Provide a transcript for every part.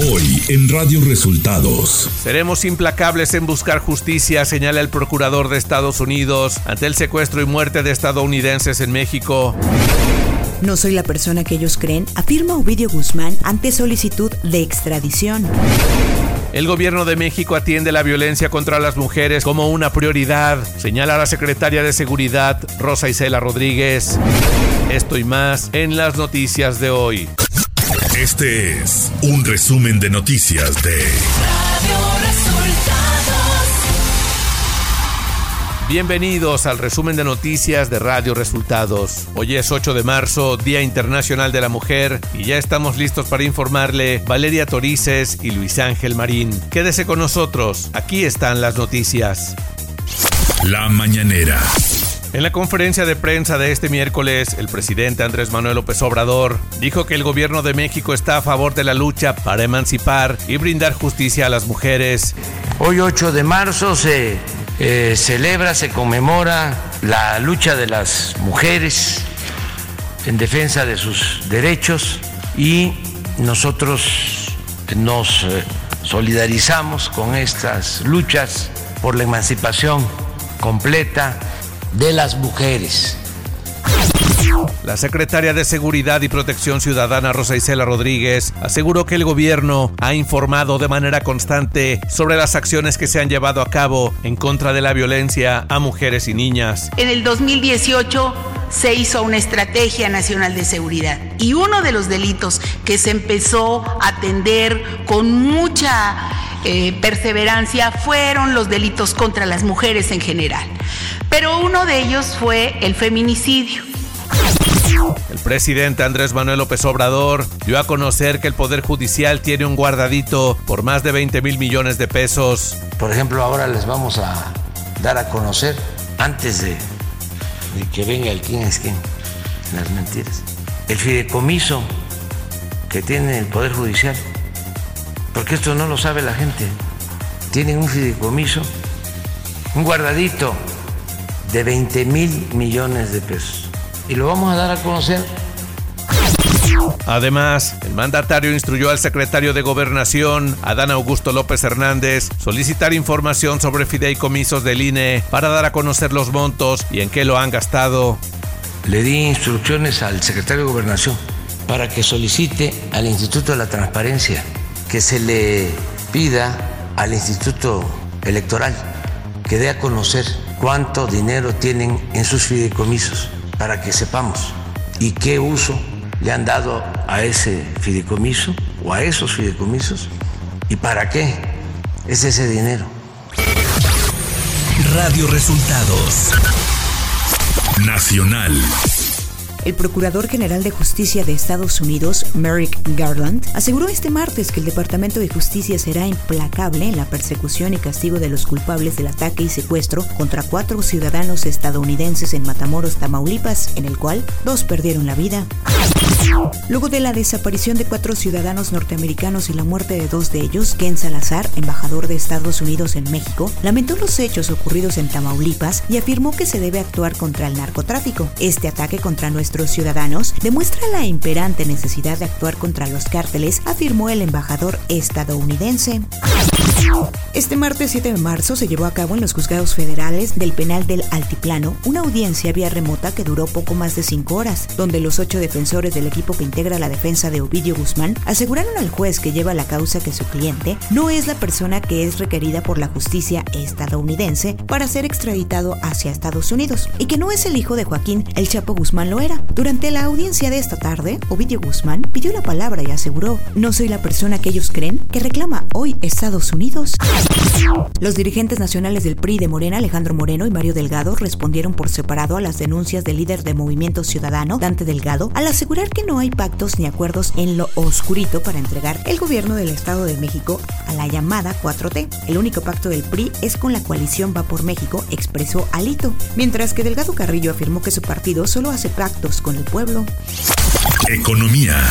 Hoy en Radio Resultados. Seremos implacables en buscar justicia, señala el procurador de Estados Unidos ante el secuestro y muerte de estadounidenses en México. No soy la persona que ellos creen, afirma Ovidio Guzmán ante solicitud de extradición. El gobierno de México atiende la violencia contra las mujeres como una prioridad, señala la secretaria de Seguridad Rosa Isela Rodríguez. Esto y más en las noticias de hoy. Este es un resumen de noticias de Radio Resultados. Bienvenidos al resumen de noticias de Radio Resultados. Hoy es 8 de marzo, Día Internacional de la Mujer, y ya estamos listos para informarle Valeria Torices y Luis Ángel Marín. Quédese con nosotros, aquí están las noticias. La mañanera. En la conferencia de prensa de este miércoles, el presidente Andrés Manuel López Obrador dijo que el gobierno de México está a favor de la lucha para emancipar y brindar justicia a las mujeres. Hoy 8 de marzo se eh, celebra, se conmemora la lucha de las mujeres en defensa de sus derechos y nosotros nos eh, solidarizamos con estas luchas por la emancipación completa de las mujeres. La secretaria de Seguridad y Protección Ciudadana Rosa Isela Rodríguez aseguró que el gobierno ha informado de manera constante sobre las acciones que se han llevado a cabo en contra de la violencia a mujeres y niñas. En el 2018 se hizo una estrategia nacional de seguridad y uno de los delitos que se empezó a atender con mucha eh, perseverancia fueron los delitos contra las mujeres en general pero uno de ellos fue el feminicidio. El presidente Andrés Manuel López Obrador dio a conocer que el Poder Judicial tiene un guardadito por más de 20 mil millones de pesos. Por ejemplo, ahora les vamos a dar a conocer, antes de, que venga el quién es quién, las mentiras, el fideicomiso que tiene el Poder Judicial. Porque esto no lo sabe la gente. Tienen un fideicomiso, un guardadito de 20 mil millones de pesos. Y lo vamos a dar a conocer. Además, el mandatario instruyó al secretario de Gobernación, Adán Augusto López Hernández, solicitar información sobre fideicomisos del INE para dar a conocer los montos y en qué lo han gastado. Le di instrucciones al secretario de Gobernación para que solicite al Instituto de la Transparencia que se le pida al Instituto Electoral que dé a conocer cuánto dinero tienen en sus fideicomisos para que sepamos y qué uso le han dado a ese fideicomiso o a esos fideicomisos y para qué es ese dinero. Radio Resultados Nacional. El Procurador General de Justicia de Estados Unidos, Merrick Garland, aseguró este martes que el Departamento de Justicia será implacable en la persecución y castigo de los culpables del ataque y secuestro contra cuatro ciudadanos estadounidenses en Matamoros, Tamaulipas, en el cual dos perdieron la vida. Luego de la desaparición de cuatro ciudadanos norteamericanos y la muerte de dos de ellos, Ken Salazar, embajador de Estados Unidos en México, lamentó los hechos ocurridos en Tamaulipas y afirmó que se debe actuar contra el narcotráfico. Este ataque contra nuestros ciudadanos demuestra la imperante necesidad de actuar contra los cárteles, afirmó el embajador estadounidense. Este martes 7 de marzo se llevó a cabo en los juzgados federales del penal del Altiplano una audiencia vía remota que duró poco más de cinco horas, donde los ocho defensores del equipo que integra la defensa de Ovidio Guzmán aseguraron al juez que lleva la causa que su cliente no es la persona que es requerida por la justicia estadounidense para ser extraditado hacia Estados Unidos y que no es el hijo de Joaquín El Chapo Guzmán lo era. Durante la audiencia de esta tarde, Ovidio Guzmán pidió la palabra y aseguró, no soy la persona que ellos creen que reclama hoy Estados Unidos. Los dirigentes nacionales del PRI de Morena, Alejandro Moreno y Mario Delgado, respondieron por separado a las denuncias del líder de Movimiento Ciudadano, Dante Delgado, al asegurar que no hay pactos ni acuerdos en lo oscurito para entregar el gobierno del Estado de México a la llamada 4T. El único pacto del PRI es con la coalición Va por México, expresó Alito, mientras que Delgado Carrillo afirmó que su partido solo hace pactos con el pueblo. Economía.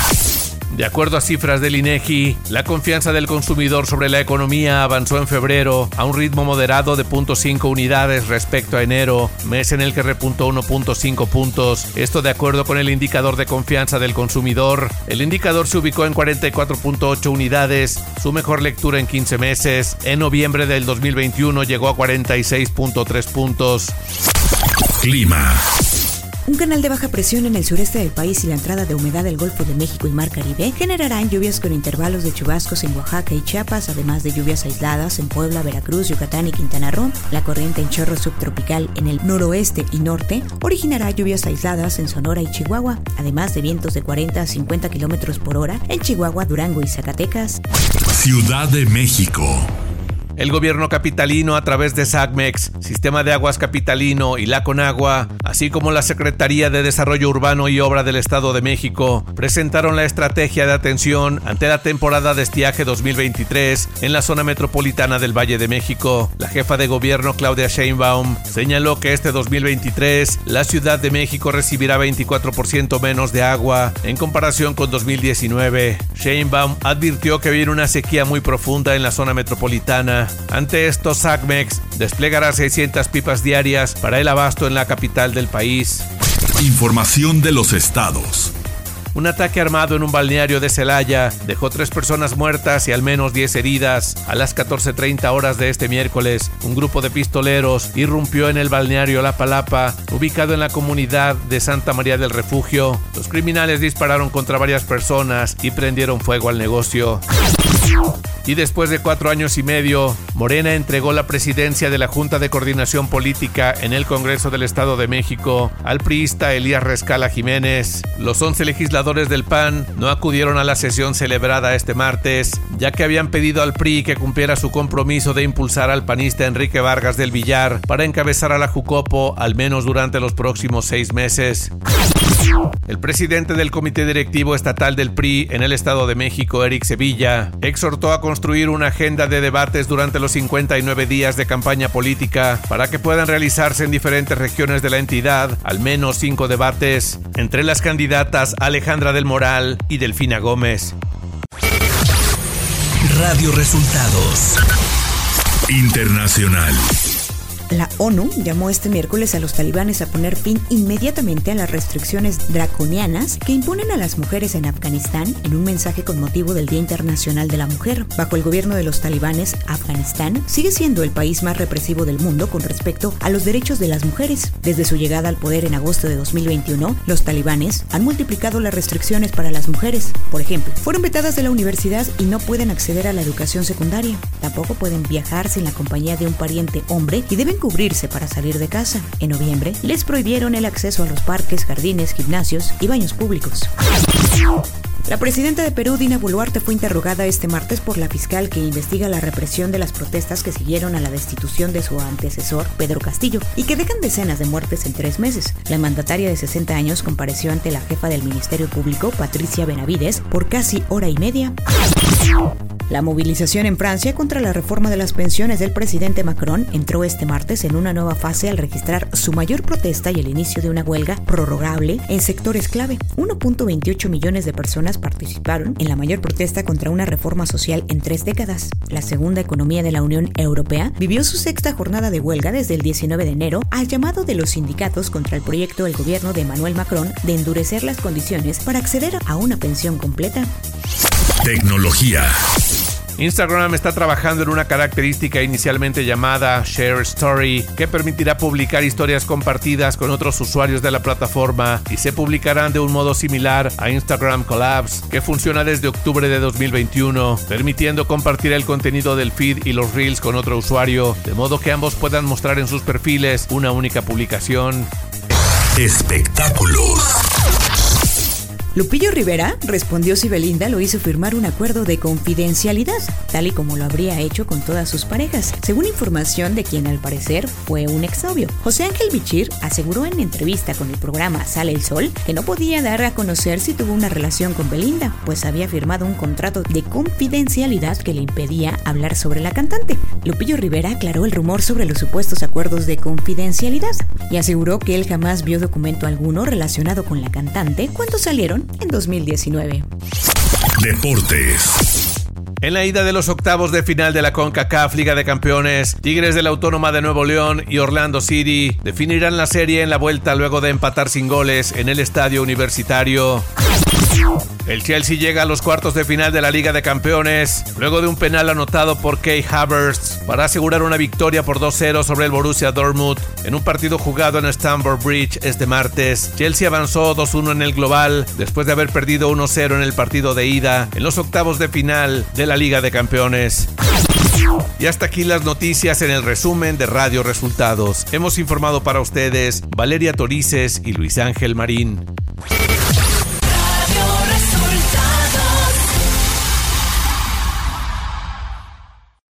De acuerdo a cifras del INEGI, la confianza del consumidor sobre la economía avanzó en febrero a un ritmo moderado de 0.5 unidades respecto a enero, mes en el que repuntó 1.5 puntos. Esto de acuerdo con el indicador de confianza del consumidor. El indicador se ubicó en 44.8 unidades, su mejor lectura en 15 meses. En noviembre del 2021 llegó a 46.3 puntos. Clima. Un canal de baja presión en el sureste del país y la entrada de humedad del Golfo de México y Mar Caribe generarán lluvias con intervalos de chubascos en Oaxaca y Chiapas, además de lluvias aisladas en Puebla, Veracruz, Yucatán y Quintana Roo. La corriente en chorro subtropical en el noroeste y norte originará lluvias aisladas en Sonora y Chihuahua, además de vientos de 40 a 50 kilómetros por hora en Chihuahua, Durango y Zacatecas. Ciudad de México. El gobierno capitalino a través de SACMEX, Sistema de Aguas Capitalino y la Conagua, así como la Secretaría de Desarrollo Urbano y Obra del Estado de México, presentaron la estrategia de atención ante la temporada de estiaje 2023 en la zona metropolitana del Valle de México. La jefa de gobierno Claudia Sheinbaum señaló que este 2023 la Ciudad de México recibirá 24% menos de agua en comparación con 2019. Sheinbaum advirtió que viene una sequía muy profunda en la zona metropolitana ante esto, SACMEX desplegará 600 pipas diarias para el abasto en la capital del país. Información de los estados. Un ataque armado en un balneario de Celaya dejó tres personas muertas y al menos 10 heridas. A las 14.30 horas de este miércoles, un grupo de pistoleros irrumpió en el balneario La Palapa, ubicado en la comunidad de Santa María del Refugio. Los criminales dispararon contra varias personas y prendieron fuego al negocio. Y después de cuatro años y medio, Morena entregó la presidencia de la Junta de Coordinación Política en el Congreso del Estado de México al priista Elías Rescala Jiménez. Los 11 legisladores del PAN no acudieron a la sesión celebrada este martes, ya que habían pedido al PRI que cumpliera su compromiso de impulsar al panista Enrique Vargas del Villar para encabezar a la Jucopo al menos durante los próximos seis meses. El presidente del Comité Directivo Estatal del PRI en el Estado de México, Eric Sevilla, exhortó a construir una agenda de debates durante los 59 días de campaña política para que puedan realizarse en diferentes regiones de la entidad al menos cinco debates entre las candidatas Alejandra del Moral y Delfina Gómez. Radio Resultados Internacional. La ONU llamó este miércoles a los talibanes a poner fin inmediatamente a las restricciones draconianas que imponen a las mujeres en Afganistán en un mensaje con motivo del Día Internacional de la Mujer. Bajo el gobierno de los talibanes, Afganistán sigue siendo el país más represivo del mundo con respecto a los derechos de las mujeres. Desde su llegada al poder en agosto de 2021, los talibanes han multiplicado las restricciones para las mujeres. Por ejemplo, fueron vetadas de la universidad y no pueden acceder a la educación secundaria. Tampoco pueden viajar sin la compañía de un pariente hombre y cubrirse para salir de casa. En noviembre, les prohibieron el acceso a los parques, jardines, gimnasios y baños públicos. La presidenta de Perú, Dina Boluarte, fue interrogada este martes por la fiscal que investiga la represión de las protestas que siguieron a la destitución de su antecesor, Pedro Castillo, y que dejan decenas de muertes en tres meses. La mandataria de 60 años compareció ante la jefa del Ministerio Público, Patricia Benavides, por casi hora y media. La movilización en Francia contra la reforma de las pensiones del presidente Macron entró este martes en una nueva fase al registrar su mayor protesta y el inicio de una huelga prorrogable en sectores clave. 1.28 millones de personas participaron en la mayor protesta contra una reforma social en tres décadas. La segunda economía de la Unión Europea vivió su sexta jornada de huelga desde el 19 de enero al llamado de los sindicatos contra el proyecto del gobierno de Emmanuel Macron de endurecer las condiciones para acceder a una pensión completa. Tecnología. Instagram está trabajando en una característica inicialmente llamada Share Story, que permitirá publicar historias compartidas con otros usuarios de la plataforma y se publicarán de un modo similar a Instagram Collabs, que funciona desde octubre de 2021, permitiendo compartir el contenido del feed y los reels con otro usuario, de modo que ambos puedan mostrar en sus perfiles una única publicación. Espectáculos. Lupillo Rivera respondió si Belinda lo hizo firmar un acuerdo de confidencialidad, tal y como lo habría hecho con todas sus parejas, según información de quien al parecer fue un exnovio. José Ángel Bichir aseguró en entrevista con el programa Sale el Sol que no podía dar a conocer si tuvo una relación con Belinda, pues había firmado un contrato de confidencialidad que le impedía hablar sobre la cantante. Lupillo Rivera aclaró el rumor sobre los supuestos acuerdos de confidencialidad y aseguró que él jamás vio documento alguno relacionado con la cantante cuando salieron en 2019. Deportes. En la ida de los octavos de final de la CONCACAF Liga de Campeones, Tigres de la Autónoma de Nuevo León y Orlando City definirán la serie en la vuelta luego de empatar sin goles en el estadio universitario. El Chelsea llega a los cuartos de final de la Liga de Campeones luego de un penal anotado por Kay Havertz para asegurar una victoria por 2-0 sobre el Borussia Dortmund en un partido jugado en Stamford Bridge este martes. Chelsea avanzó 2-1 en el global después de haber perdido 1-0 en el partido de ida en los octavos de final de la Liga de Campeones. Y hasta aquí las noticias en el resumen de Radio Resultados. Hemos informado para ustedes Valeria Torices y Luis Ángel Marín.